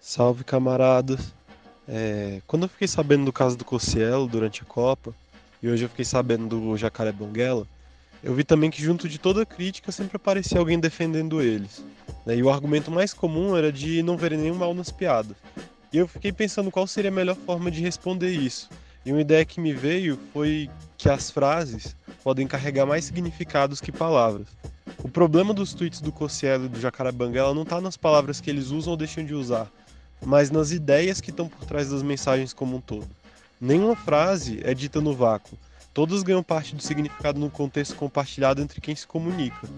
Salve camaradas! É, quando eu fiquei sabendo do caso do Cossielo durante a Copa, e hoje eu fiquei sabendo do Jacaré Banguela, eu vi também que junto de toda crítica sempre aparecia alguém defendendo eles. Né? E o argumento mais comum era de não verem nenhum mal nas piadas. E eu fiquei pensando qual seria a melhor forma de responder isso. E uma ideia que me veio foi que as frases podem carregar mais significados que palavras. O problema dos tweets do Cossielo e do Jacaré Banguela não está nas palavras que eles usam ou deixam de usar, mas nas ideias que estão por trás das mensagens como um todo. Nenhuma frase é dita no vácuo. Todas ganham parte do significado no contexto compartilhado entre quem se comunica.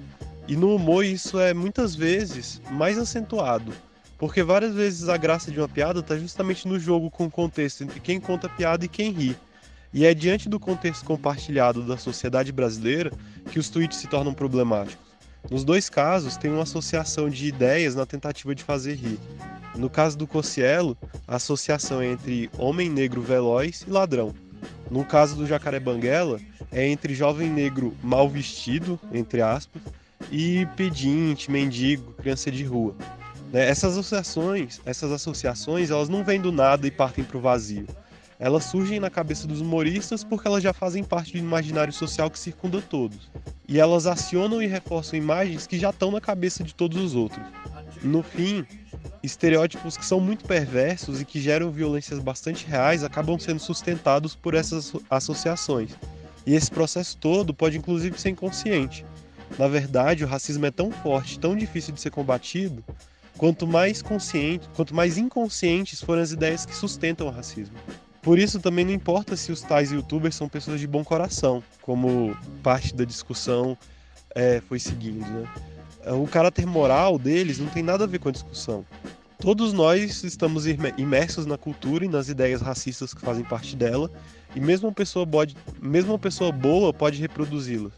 E no humor isso é muitas vezes mais acentuado, porque várias vezes a graça de uma piada está justamente no jogo com o contexto entre quem conta a piada e quem ri. E é diante do contexto compartilhado da sociedade brasileira que os tweets se tornam problemáticos. Nos dois casos, tem uma associação de ideias na tentativa de fazer rir. No caso do Cossielo, a associação é entre homem negro veloz e ladrão. No caso do Jacaré Banguela, é entre jovem negro mal vestido, entre aspas, e pedinte, mendigo, criança de rua. Né? Essas associações, essas associações, elas não vêm do nada e partem para o vazio. Elas surgem na cabeça dos humoristas porque elas já fazem parte do imaginário social que circunda todos. E elas acionam e reforçam imagens que já estão na cabeça de todos os outros. No fim, estereótipos que são muito perversos e que geram violências bastante reais acabam sendo sustentados por essas associações. E esse processo todo pode inclusive ser inconsciente. Na verdade, o racismo é tão forte, tão difícil de ser combatido, quanto mais consciente, quanto mais inconscientes forem as ideias que sustentam o racismo. Por isso também não importa se os tais youtubers são pessoas de bom coração, como parte da discussão é, foi seguindo. Né? O caráter moral deles não tem nada a ver com a discussão. Todos nós estamos imersos na cultura e nas ideias racistas que fazem parte dela, e mesmo uma pessoa, pode, mesmo uma pessoa boa pode reproduzi-las.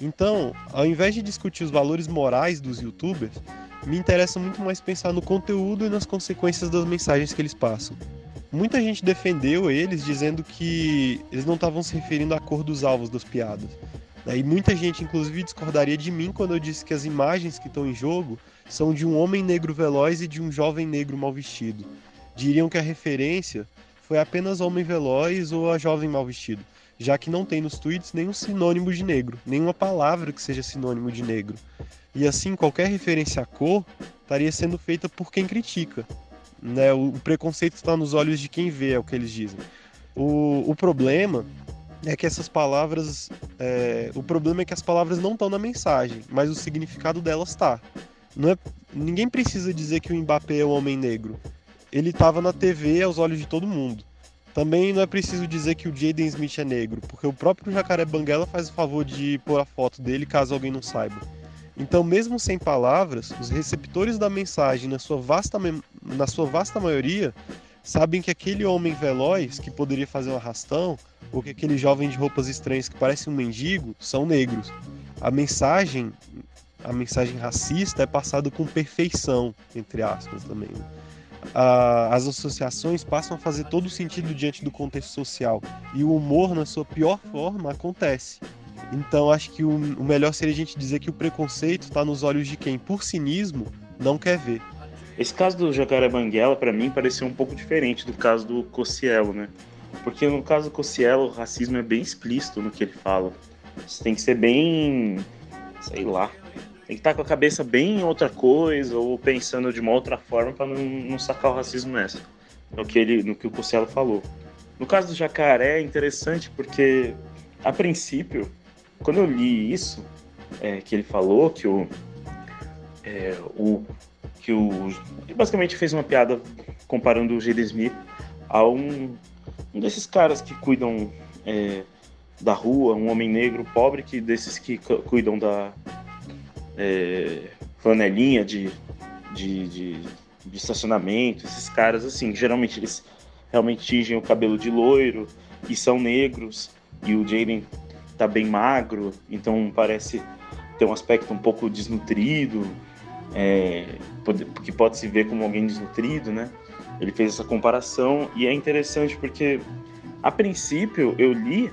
Então, ao invés de discutir os valores morais dos youtubers, me interessa muito mais pensar no conteúdo e nas consequências das mensagens que eles passam. Muita gente defendeu eles dizendo que eles não estavam se referindo à cor dos alvos das piadas. E muita gente, inclusive, discordaria de mim quando eu disse que as imagens que estão em jogo são de um homem negro veloz e de um jovem negro mal vestido. Diriam que a referência foi apenas homem veloz ou a jovem mal vestido, já que não tem nos tweets nenhum sinônimo de negro, nenhuma palavra que seja sinônimo de negro. E assim, qualquer referência à cor estaria sendo feita por quem critica, né? O, preconceito está nos olhos de quem vê, é o que eles dizem. O, o problema é que essas palavras. É, o problema é que as palavras não estão na mensagem, mas o significado delas está. Não é, ninguém precisa dizer que o Mbappé é um homem negro. Ele estava na TV aos olhos de todo mundo. Também não é preciso dizer que o Jaden Smith é negro, porque o próprio Jacaré Banguela faz o favor de pôr a foto dele caso alguém não saiba. Então, mesmo sem palavras, os receptores da mensagem, na sua vasta, na sua vasta maioria, sabem que aquele homem veloz que poderia fazer um arrastão, ou que aquele jovem de roupas estranhas que parece um mendigo, são negros. A mensagem, a mensagem racista é passada com perfeição, entre aspas também. Né? as associações passam a fazer todo sentido diante do contexto social e o humor, na sua pior forma, acontece. Então acho que o, o melhor seria a gente dizer que o preconceito está nos olhos de quem, por cinismo, não quer ver. Esse caso do Jacaré Banguela, para mim, pareceu um pouco diferente do caso do Cossielo, né? Porque no caso do Cossielo, o racismo é bem explícito no que ele fala. Você tem que ser bem. sei lá. Tem que estar tá com a cabeça bem em outra coisa ou pensando de uma outra forma para não, não, sacar o racismo nessa. No que, ele, no que o Cossielo falou. No caso do jacaré é interessante porque, a princípio, quando eu li isso, é, que ele falou que o, é, o que o ele basicamente fez uma piada comparando o Jaden Smith a um, um desses caras que cuidam é, da rua, um homem negro pobre que desses que cuidam da é, flanelinha de, de, de, de estacionamento, esses caras assim, geralmente eles realmente tingem o cabelo de loiro e são negros e o Jaden tá bem magro, então parece ter um aspecto um pouco desnutrido, é, que pode se ver como alguém desnutrido, né? Ele fez essa comparação e é interessante porque, a princípio, eu li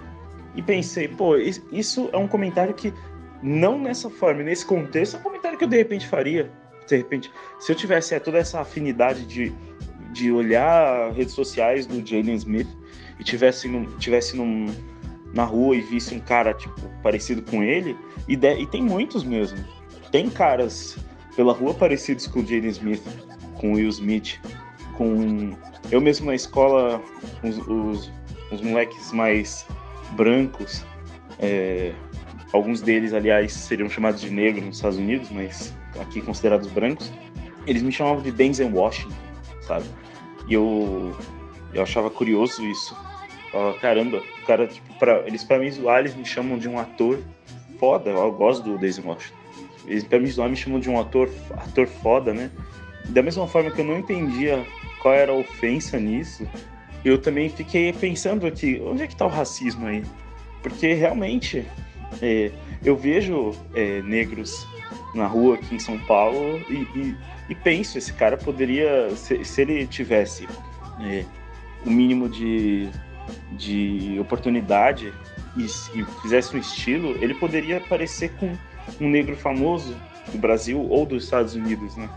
e pensei, pô, isso é um comentário que, não nessa forma, nesse contexto, é um comentário que eu de repente faria. de repente, se eu tivesse é, toda essa afinidade de, de olhar redes sociais do Jaden Smith e tivesse, num, tivesse num, na rua e visse um cara, tipo, parecido com ele, e, de, e tem muitos mesmo. Tem caras pela rua parecidos com o Jaden Smith, com o Will Smith, com... Eu mesmo na escola, os, os, os moleques mais brancos, é, alguns deles, aliás, seriam chamados de negro nos Estados Unidos, mas aqui considerados brancos, eles me chamavam de Denzel Washington, sabe? E eu, eu achava curioso isso. Falava, caramba, cara, tipo, pra, eles pra mim zoar, eles me chamam de um ator foda, eu gosto do Denzel Washington. Eles pra mim zoar me chamam de um ator, ator foda, né? Da mesma forma que eu não entendia qual era a ofensa nisso, eu também fiquei pensando aqui, onde é que tá o racismo aí? Porque realmente é, eu vejo é, negros na rua aqui em São Paulo e, e, e penso, esse cara poderia, se, se ele tivesse é, o mínimo de, de oportunidade e, e, fizesse um estilo, ele poderia parecer com um negro famoso do Brasil ou dos Estados Unidos, né?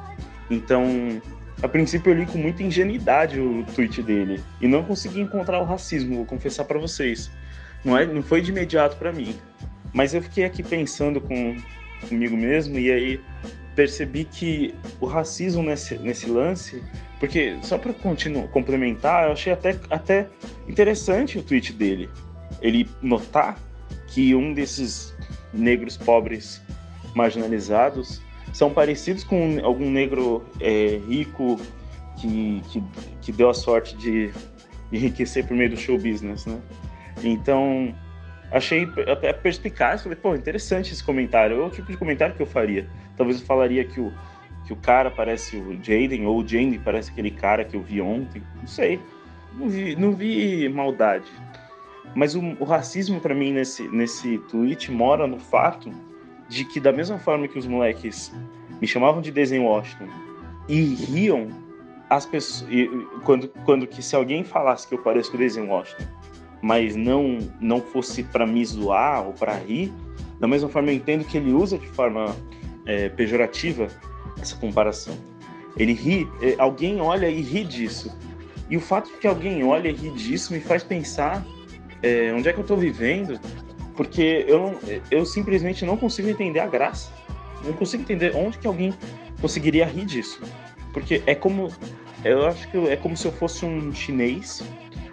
Então, a princípio eu li com muita ingenuidade o tweet dele e não consegui encontrar o racismo, vou confessar para vocês. Não, é, não foi de imediato para mim. Mas eu fiquei aqui pensando com, comigo mesmo e aí percebi que o racismo nesse, nesse lance, porque só para complementar, eu achei até, até interessante o tweet dele. Ele notar que um desses negros pobres marginalizados são parecidos com algum negro é, rico que, que, que, deu a sorte de enriquecer por meio do show business, né? Então, achei até perspicaz, falei, pô, interessante esse comentário, é o tipo de comentário que eu faria. Talvez eu falaria que o, que o cara parece o Jaden, ou o Jaden parece aquele cara que eu vi ontem, não sei. Não vi, não vi maldade. Mas o, o racismo para mim nesse, nesse tweet mora no fato de que da mesma forma que os moleques me chamavam de Desenho Washington e riam as pessoas quando quando que se alguém falasse que eu pareço com o Desenho Washington mas não não fosse para me zoar ou para rir, da mesma forma eu entendo que ele usa de forma é, pejorativa essa comparação. Ele ri, é, alguém olha e ri disso. E o fato de que alguém olha e ri disso me faz pensar é, onde é que eu estou vivendo, porque eu, eu simplesmente não consigo entender a graça. Não consigo entender onde que alguém conseguiria rir disso. Porque é como. Eu acho que é como se eu fosse um chinês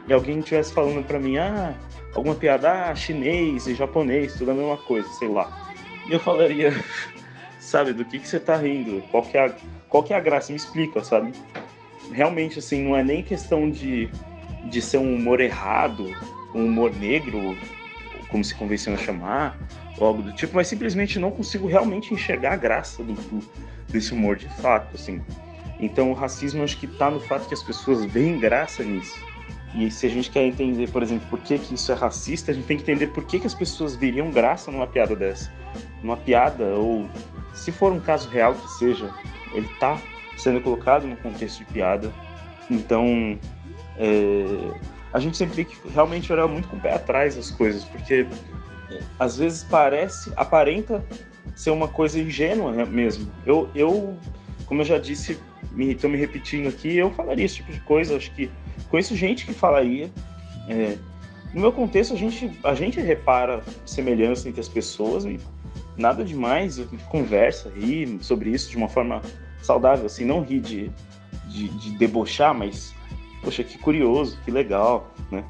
e alguém estivesse falando para mim, ah, alguma piada, ah, chinês e japonês, tudo a mesma coisa, sei lá. E eu falaria, sabe, do que, que você tá rindo? Qual que, é a, qual que é a graça? Me explica, sabe? Realmente, assim, não é nem questão de, de ser um humor errado, um humor negro, como se convenciona chamar, ou algo do tipo, mas simplesmente não consigo realmente enxergar a graça do, do, desse humor de fato, assim. Então o racismo acho que tá no fato que as pessoas veem graça nisso. E se a gente quer entender, por exemplo, por que, que isso é racista, a gente tem que entender por que, que as pessoas viriam graça numa piada dessa. Numa piada, ou se for um caso real que seja, ele está sendo colocado no contexto de piada. Então, é, a gente sempre tem que realmente olhar muito com o pé atrás as coisas, porque às vezes parece, aparenta ser uma coisa ingênua né, mesmo. Eu, eu como eu já disse, estou me, me repetindo aqui, eu falaria esse tipo de coisa, acho que Conheço gente que falaria. É, no meu contexto, a gente, a gente repara semelhança entre as pessoas e nada demais. Conversa, ri sobre isso de uma forma saudável, assim, não ri de, de, de debochar, mas, poxa, que curioso, que legal, né?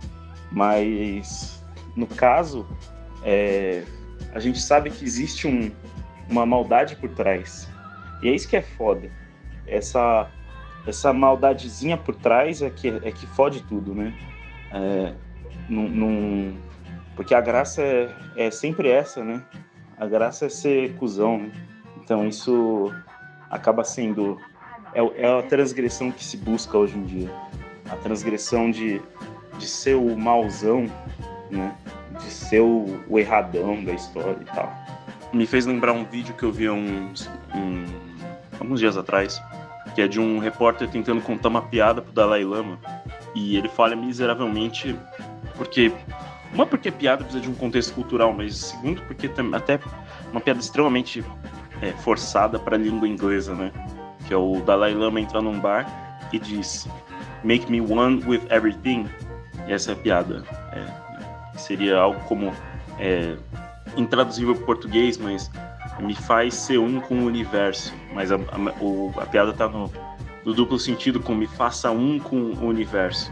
Mas, no caso, é, a gente sabe que existe um, uma maldade por trás. E é isso que é foda. Essa essa maldadezinha por trás é que, é que fode tudo, né? É, num, num, porque a graça é, é, sempre essa, né? A graça é ser cuzão, né? Então isso acaba sendo. É, é a transgressão que se busca hoje em dia. A transgressão de, de ser o mauzão, né? De ser o, o erradão da história e tal. Me fez lembrar um vídeo que eu vi uns, um, alguns dias atrás que é de um repórter tentando contar uma piada pro Dalai Lama e ele falha miseravelmente porque uma porque piada precisa de um contexto cultural, mas segundo porque até uma piada extremamente é, forçada para a língua inglesa, né? que é o Dalai Lama entra num bar e diz Make me one with everything. E essa é a piada. É, seria algo como é, intraduzível para português, mas me faz ser um com o universo. Mas a, a, o, a piada tá no, no, duplo sentido com me faça um com o universo.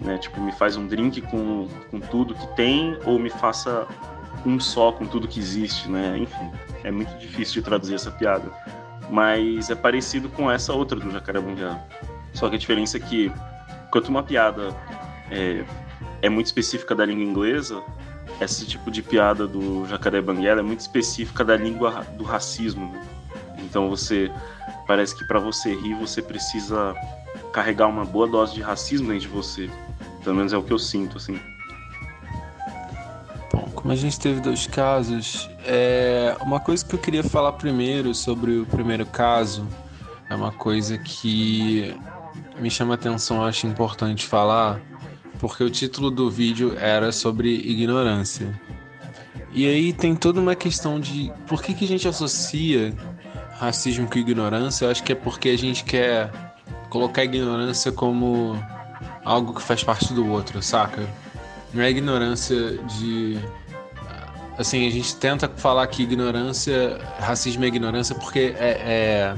Né? Tipo, me faz um drink com, com tudo que tem ou me faça um só com tudo que existe, né? Enfim, é muito difícil de traduzir essa piada. Mas é parecido com essa outra do Jacaré Banguela. Só que a diferença é que, quanto uma piada é, é muito específica da língua inglesa, esse tipo de piada do Jacaré Banguela é muito específica da língua do racismo. Né? Então você parece que para você rir você precisa carregar uma boa dose de racismo dentro de você. Pelo menos é o que eu sinto, assim. Bom, como a gente teve dois casos, é uma coisa que eu queria falar primeiro sobre o primeiro caso é uma coisa que me chama atenção, acho importante falar, porque o título do vídeo era sobre ignorância. E aí tem toda uma questão de por que, que a gente associa racismo com ignorância. Eu acho que é porque a gente quer colocar a ignorância como algo que faz parte do outro, saca? Não é ignorância de. Assim, a gente tenta falar que ignorância, racismo é ignorância porque é, é...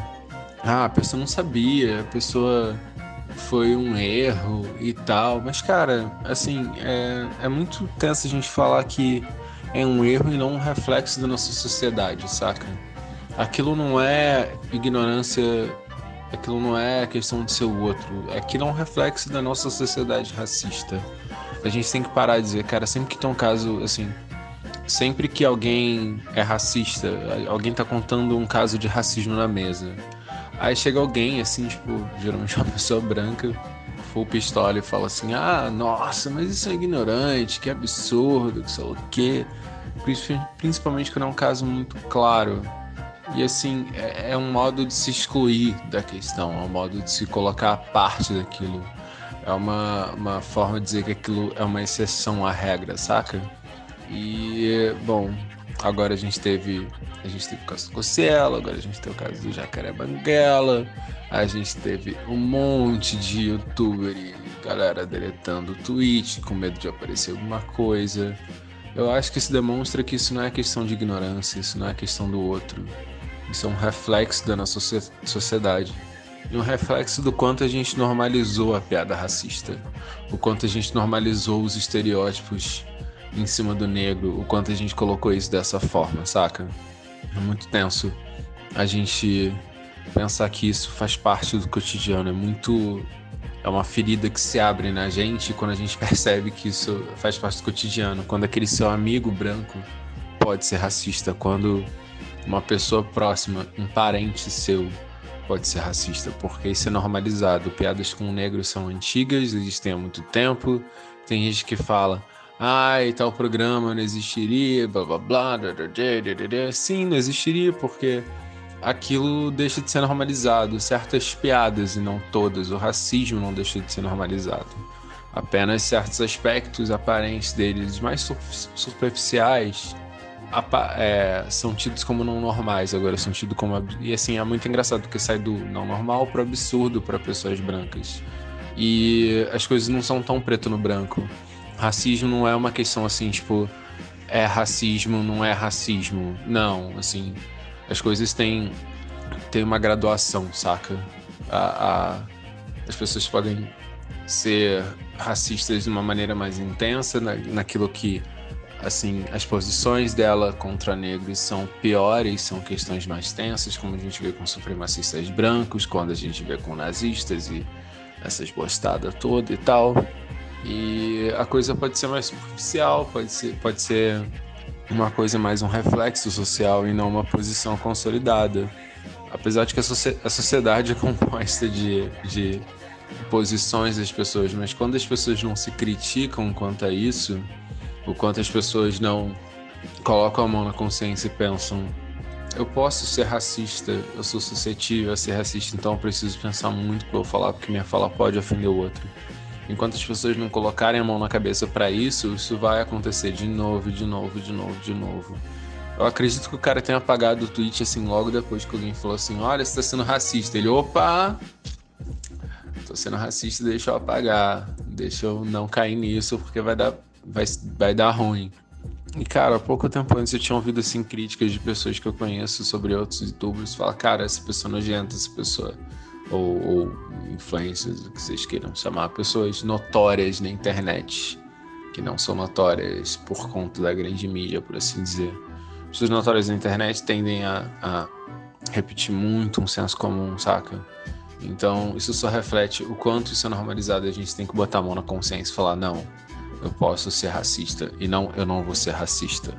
Ah, a pessoa não sabia, a pessoa foi um erro e tal. Mas, cara, assim, é, é muito tenso a gente falar que é um erro e não um reflexo da nossa sociedade, saca? Aquilo não é ignorância, aquilo não é questão de ser o outro, aquilo é um reflexo da nossa sociedade racista. A gente tem que parar de dizer, cara, sempre que tem um caso, assim, sempre que alguém é racista, alguém tá contando um caso de racismo na mesa, Aí chega alguém, assim, tipo, geralmente uma pessoa branca, full pistola e fala assim: Ah, nossa, mas isso é ignorante, que absurdo, que sei o quê. Principalmente quando é um caso muito claro. E assim, é, é um modo de se excluir da questão, é um modo de se colocar à parte daquilo. É uma, uma forma de dizer que aquilo é uma exceção à regra, saca? E, bom, agora a gente teve a gente teve o caso do Cossielo, agora a gente tem o caso do Jacaré Banguela, a gente teve um monte de youtuber e galera deletando o tweet com medo de aparecer alguma coisa. Eu acho que isso demonstra que isso não é questão de ignorância, isso não é questão do outro. Isso é um reflexo da nossa sociedade. E um reflexo do quanto a gente normalizou a piada racista. O quanto a gente normalizou os estereótipos em cima do negro. O quanto a gente colocou isso dessa forma, saca? É muito tenso a gente pensar que isso faz parte do cotidiano. É muito. É uma ferida que se abre na gente quando a gente percebe que isso faz parte do cotidiano. Quando aquele seu amigo branco pode ser racista. Quando uma pessoa próxima, um parente seu, pode ser racista. Porque isso é normalizado. Piadas com negros são antigas, existem há muito tempo. Tem gente que fala ai, tal programa não existiria, blá blá blá. Sim, não existiria porque aquilo deixa de ser normalizado. Certas piadas, e não todas, o racismo não deixa de ser normalizado. Apenas certos aspectos aparentes deles mais superficiais é, são tidos como não normais, agora são tidos como. E assim, é muito engraçado porque sai do não normal para absurdo para pessoas brancas. E as coisas não são tão preto no branco. Racismo não é uma questão assim, tipo, é racismo, não é racismo. Não, assim, as coisas têm, têm uma graduação, saca? A, a, as pessoas podem ser racistas de uma maneira mais intensa, na, naquilo que, assim, as posições dela contra negros são piores, são questões mais tensas, como a gente vê com supremacistas brancos, quando a gente vê com nazistas e essas bostadas toda e tal. E a coisa pode ser mais superficial, pode ser, pode ser uma coisa mais um reflexo social e não uma posição consolidada. Apesar de que a, sociedade é composta de, de posições das pessoas, mas quando as pessoas não se criticam quanto a isso, o quanto as pessoas não colocam a mão na consciência e pensam: eu posso ser racista, eu sou suscetível a ser racista, então eu preciso pensar muito para eu falar, porque minha fala pode ofender o outro. Enquanto as pessoas não colocarem a mão na cabeça para isso, isso vai acontecer de novo, de novo, de novo, de novo. Eu acredito que o cara tenha apagado o tweet assim logo depois que alguém falou assim: Olha, você tá sendo racista. Ele, opa! Tô sendo racista, deixa eu apagar. Deixa eu não cair nisso, porque vai dar, vai, vai dar ruim. E, cara, há pouco tempo antes eu tinha ouvido assim críticas de pessoas que eu conheço sobre outros youtubers. Fala, cara, essa pessoa é nojenta, essa pessoa. Ou, ou influencers, o que vocês queiram chamar. Pessoas notórias na internet. Que não são notórias por conta da grande mídia, por assim dizer pessoas notórias na internet tendem a, a repetir muito um senso comum, saca? Então, isso só reflete o quanto isso é normalizado a gente tem que botar a mão na consciência e falar: não, eu posso ser racista e não, eu não vou ser racista.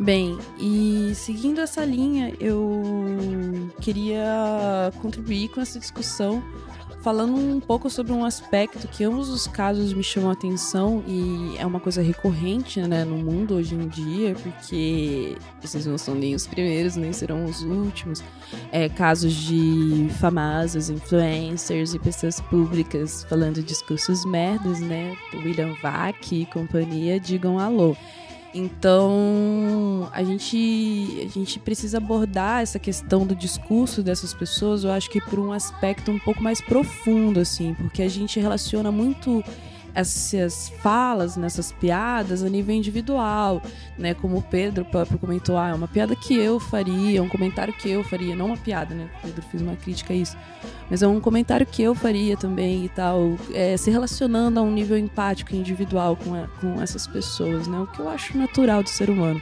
Bem, e seguindo essa linha, eu queria contribuir com essa discussão falando um pouco sobre um aspecto que ambos os casos me chamam a atenção e é uma coisa recorrente né, no mundo hoje em dia, porque esses não são nem os primeiros, nem serão os últimos. É, casos de famosos influencers e pessoas públicas falando discursos merdas, né? William Vac e companhia, digam alô. Então, a gente, a gente precisa abordar essa questão do discurso dessas pessoas, eu acho que por um aspecto um pouco mais profundo, assim, porque a gente relaciona muito essas falas, nessas piadas a nível individual, né? Como o Pedro próprio comentou, ah, é uma piada que eu faria, é um comentário que eu faria, não uma piada, né? Pedro fez uma crítica a isso. Mas é um comentário que eu faria também e tal, é, se relacionando a um nível empático individual com, a, com essas pessoas, né? O que eu acho natural do ser humano.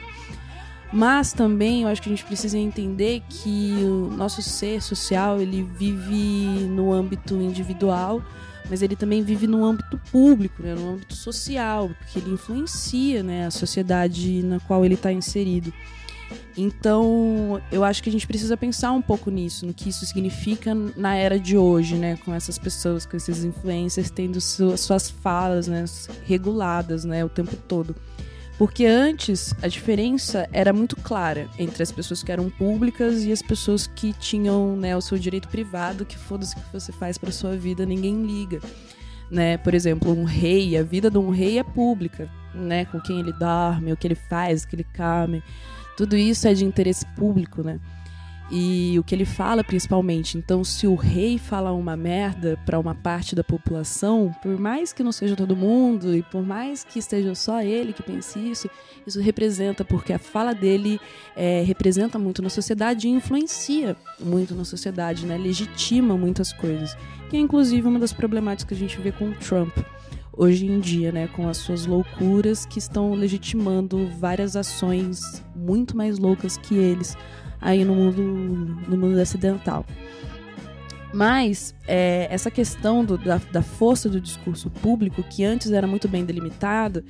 Mas também eu acho que a gente precisa entender que o nosso ser social, ele vive no âmbito individual, mas ele também vive no âmbito público, né, no âmbito social, porque ele influencia né, a sociedade na qual ele está inserido. Então, eu acho que a gente precisa pensar um pouco nisso, no que isso significa na era de hoje, né, com essas pessoas, com esses influencers tendo suas, falas, né, reguladas, né, o tempo todo. Porque antes a diferença era muito clara entre as pessoas que eram públicas e as pessoas que tinham né, o seu direito privado, que foda-se o que você faz para sua vida, ninguém liga. Né? Por exemplo, um rei, a vida de um rei é pública, né? Com quem ele dorme, o que ele faz, o que ele come. Tudo isso é de interesse público, né? E o que ele fala principalmente. Então, se o rei fala uma merda para uma parte da população, por mais que não seja todo mundo e por mais que esteja só ele que pense isso, isso representa porque a fala dele é, representa muito na sociedade e influencia muito na sociedade, né? Legitima muitas coisas. Que é inclusive uma das problemáticas que a gente vê com o Trump hoje em dia, né, com as suas loucuras que estão legitimando várias ações muito mais loucas que eles aí no mundo, no mundo ocidental. Mas é, essa questão do, da, da, força do discurso público, que antes era muito bem delimitada,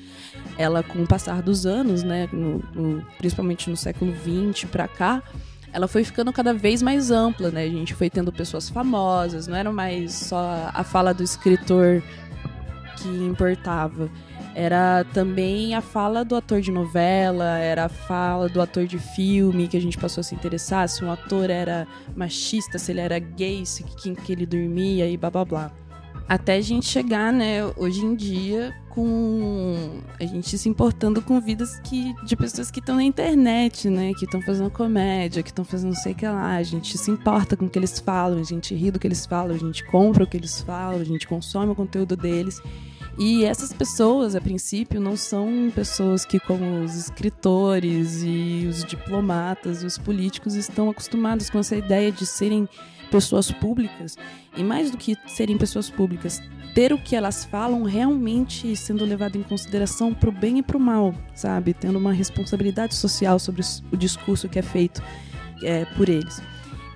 ela com o passar dos anos, né, no, no, principalmente no século XX para cá, ela foi ficando cada vez mais ampla, né? A gente foi tendo pessoas famosas, não era mais só a fala do escritor que importava era também a fala do ator de novela, era a fala do ator de filme que a gente passou a se interessar, se um ator era machista, se ele era gay, se quem que ele dormia e blá blá blá. Até a gente chegar, né, hoje em dia, com a gente se importando com vidas que, de pessoas que estão na internet, né, que estão fazendo comédia, que estão fazendo não sei o que lá. A gente se importa com o que eles falam, a gente ri do que eles falam, a gente compra o que eles falam, a gente consome o conteúdo deles. E essas pessoas, a princípio, não são pessoas que, como os escritores e os diplomatas e os políticos, estão acostumados com essa ideia de serem pessoas públicas. E mais do que serem pessoas públicas, ter o que elas falam realmente sendo levado em consideração para o bem e para o mal, sabe? Tendo uma responsabilidade social sobre o discurso que é feito é, por eles.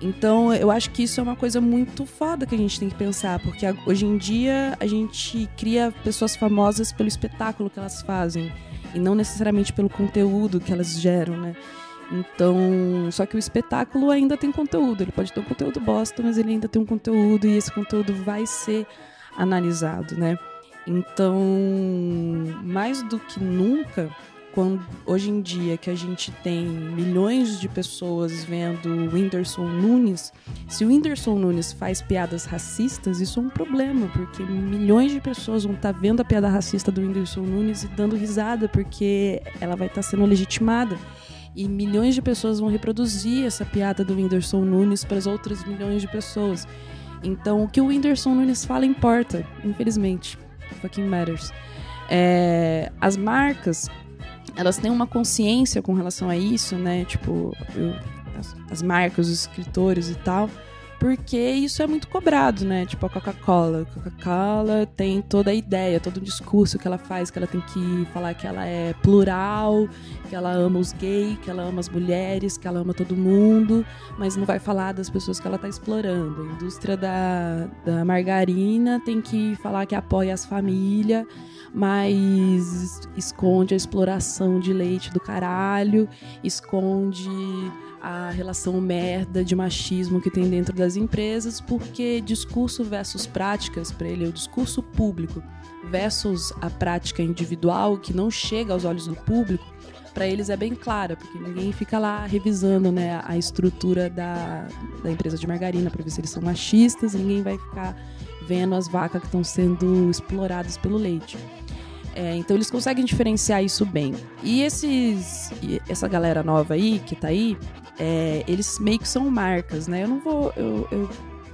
Então, eu acho que isso é uma coisa muito foda que a gente tem que pensar, porque hoje em dia a gente cria pessoas famosas pelo espetáculo que elas fazem e não necessariamente pelo conteúdo que elas geram, né? Então, só que o espetáculo ainda tem conteúdo, ele pode ter um conteúdo bosta, mas ele ainda tem um conteúdo e esse conteúdo vai ser analisado, né? Então, mais do que nunca, quando hoje em dia que a gente tem milhões de pessoas vendo o Whindersson Nunes, se o Whindersson Nunes faz piadas racistas, isso é um problema, porque milhões de pessoas vão estar tá vendo a piada racista do Whindersson Nunes e dando risada, porque ela vai estar tá sendo legitimada. E milhões de pessoas vão reproduzir essa piada do Whindersson Nunes para as outras milhões de pessoas. Então, o que o Whindersson Nunes fala importa, infelizmente. Fucking matters. É, as marcas elas têm uma consciência com relação a isso, né? Tipo, eu, as, as, marcas, os escritores e tal, porque isso é muito cobrado, né? Tipo a Coca-Cola. A Coca-Cola tem toda a ideia, todo o discurso que ela faz, que ela tem que falar que ela é plural, que ela ama os gays, que ela ama as mulheres, que ela ama todo mundo, mas não vai falar das pessoas que ela está explorando. A indústria da, da margarina tem que falar que apoia as famílias mas esconde a exploração de leite do caralho, esconde a relação merda de machismo que tem dentro das empresas, porque discurso versus práticas, para ele, é o discurso público versus a prática individual que não chega aos olhos do público, para eles é bem clara, porque ninguém fica lá revisando né, a estrutura da, da empresa de margarina para ver se eles são machistas, ninguém vai ficar vendo as vacas que estão sendo exploradas pelo leite. É, então eles conseguem diferenciar isso bem. E esses, essa galera nova aí, que tá aí, é, eles meio que são marcas, né? Eu não vou. Eu, eu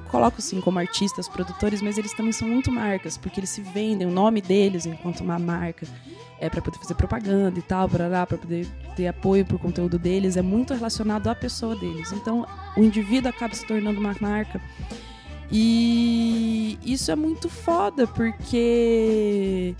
coloco assim como artistas, produtores, mas eles também são muito marcas, porque eles se vendem o nome deles enquanto uma marca. É para poder fazer propaganda e tal, para poder ter apoio pro conteúdo deles, é muito relacionado à pessoa deles. Então, o indivíduo acaba se tornando uma marca. E isso é muito foda, porque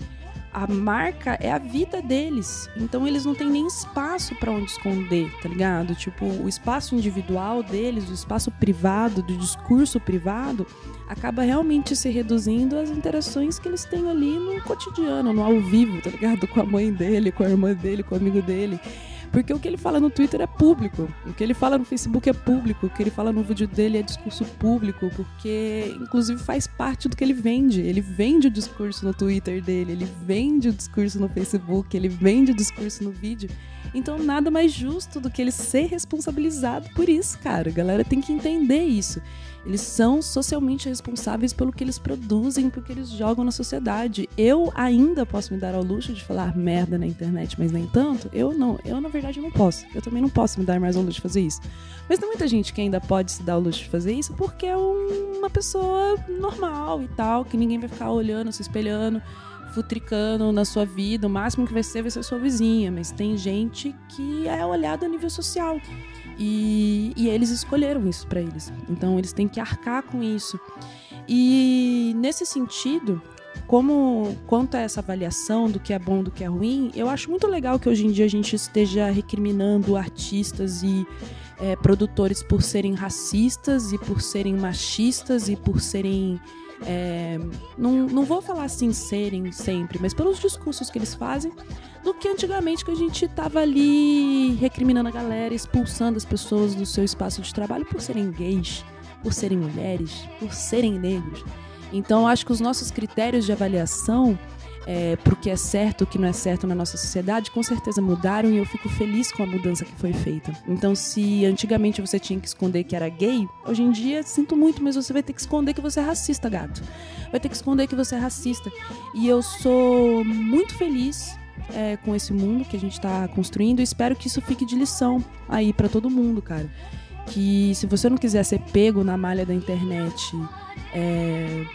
a marca é a vida deles. Então eles não têm nem espaço para onde esconder, tá ligado? Tipo, o espaço individual deles, o espaço privado, do discurso privado, acaba realmente se reduzindo às interações que eles têm ali no cotidiano, no ao vivo, tá ligado? Com a mãe dele, com a irmã dele, com o amigo dele. Porque o que ele fala no Twitter é público, o que ele fala no Facebook é público, o que ele fala no vídeo dele é discurso público, porque inclusive faz parte do que ele vende. Ele vende o discurso no Twitter dele, ele vende o discurso no Facebook, ele vende o discurso no vídeo. Então, nada mais justo do que ele ser responsabilizado por isso, cara. A galera tem que entender isso. Eles são socialmente responsáveis pelo que eles produzem, pelo que eles jogam na sociedade. Eu ainda posso me dar ao luxo de falar merda na internet, mas nem tanto. Eu não. Eu, na verdade, não posso. Eu também não posso me dar mais ao luxo de fazer isso. Mas tem muita gente que ainda pode se dar ao luxo de fazer isso porque é uma pessoa normal e tal, que ninguém vai ficar olhando, se espelhando futricando na sua vida, o máximo que vai ser vai ser sua vizinha, mas tem gente que é olhada a nível social. E, e eles escolheram isso para eles. Então eles têm que arcar com isso. E nesse sentido, como quanto a essa avaliação do que é bom do que é ruim, eu acho muito legal que hoje em dia a gente esteja recriminando artistas e é, produtores por serem racistas e por serem machistas e por serem é, não, não vou falar assim serem sempre, mas pelos discursos que eles fazem, do que antigamente que a gente tava ali recriminando a galera, expulsando as pessoas do seu espaço de trabalho por serem gays, por serem mulheres, por serem negros. Então, acho que os nossos critérios de avaliação é, pro que é certo, o que não é certo na nossa sociedade, com certeza mudaram e eu fico feliz com a mudança que foi feita. Então, se antigamente você tinha que esconder que era gay, hoje em dia, sinto muito, mas você vai ter que esconder que você é racista, gato. Vai ter que esconder que você é racista. E eu sou muito feliz é, com esse mundo que a gente está construindo e espero que isso fique de lição aí para todo mundo, cara. Que se você não quiser ser pego na malha da internet, é,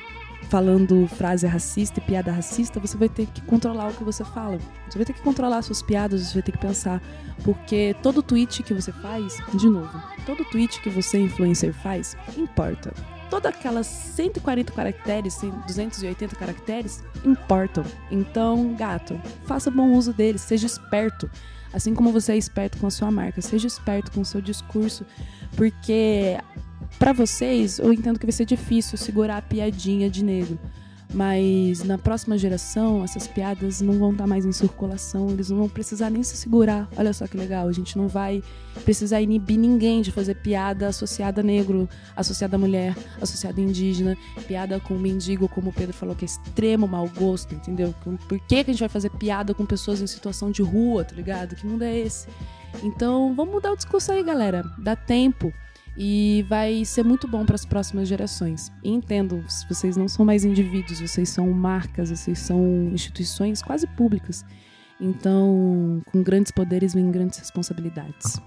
falando frase racista e piada racista, você vai ter que controlar o que você fala. Você vai ter que controlar suas piadas, você vai ter que pensar. Porque todo tweet que você faz, de novo, todo tweet que você, influencer, faz, importa. Todas aquelas 140 caracteres, 280 caracteres, importam. Então, gato, faça bom uso deles, seja esperto. Assim como você é esperto com a sua marca, seja esperto com o seu discurso, porque para vocês, eu entendo que vai ser difícil segurar a piadinha de negro. Mas na próxima geração, essas piadas não vão estar mais em circulação, eles não vão precisar nem se segurar. Olha só que legal, a gente não vai precisar inibir ninguém de fazer piada associada a negro, associada a mulher, associada a indígena, piada com mendigo, como o Pedro falou, que é extremo mau gosto, entendeu? Por que, que a gente vai fazer piada com pessoas em situação de rua, tá ligado? Que mundo é esse? Então, vamos mudar o discurso aí, galera. Dá tempo e vai ser muito bom para as próximas gerações. E entendo, vocês não são mais indivíduos, vocês são marcas, vocês são instituições quase públicas. Então, com grandes poderes vem grandes responsabilidades.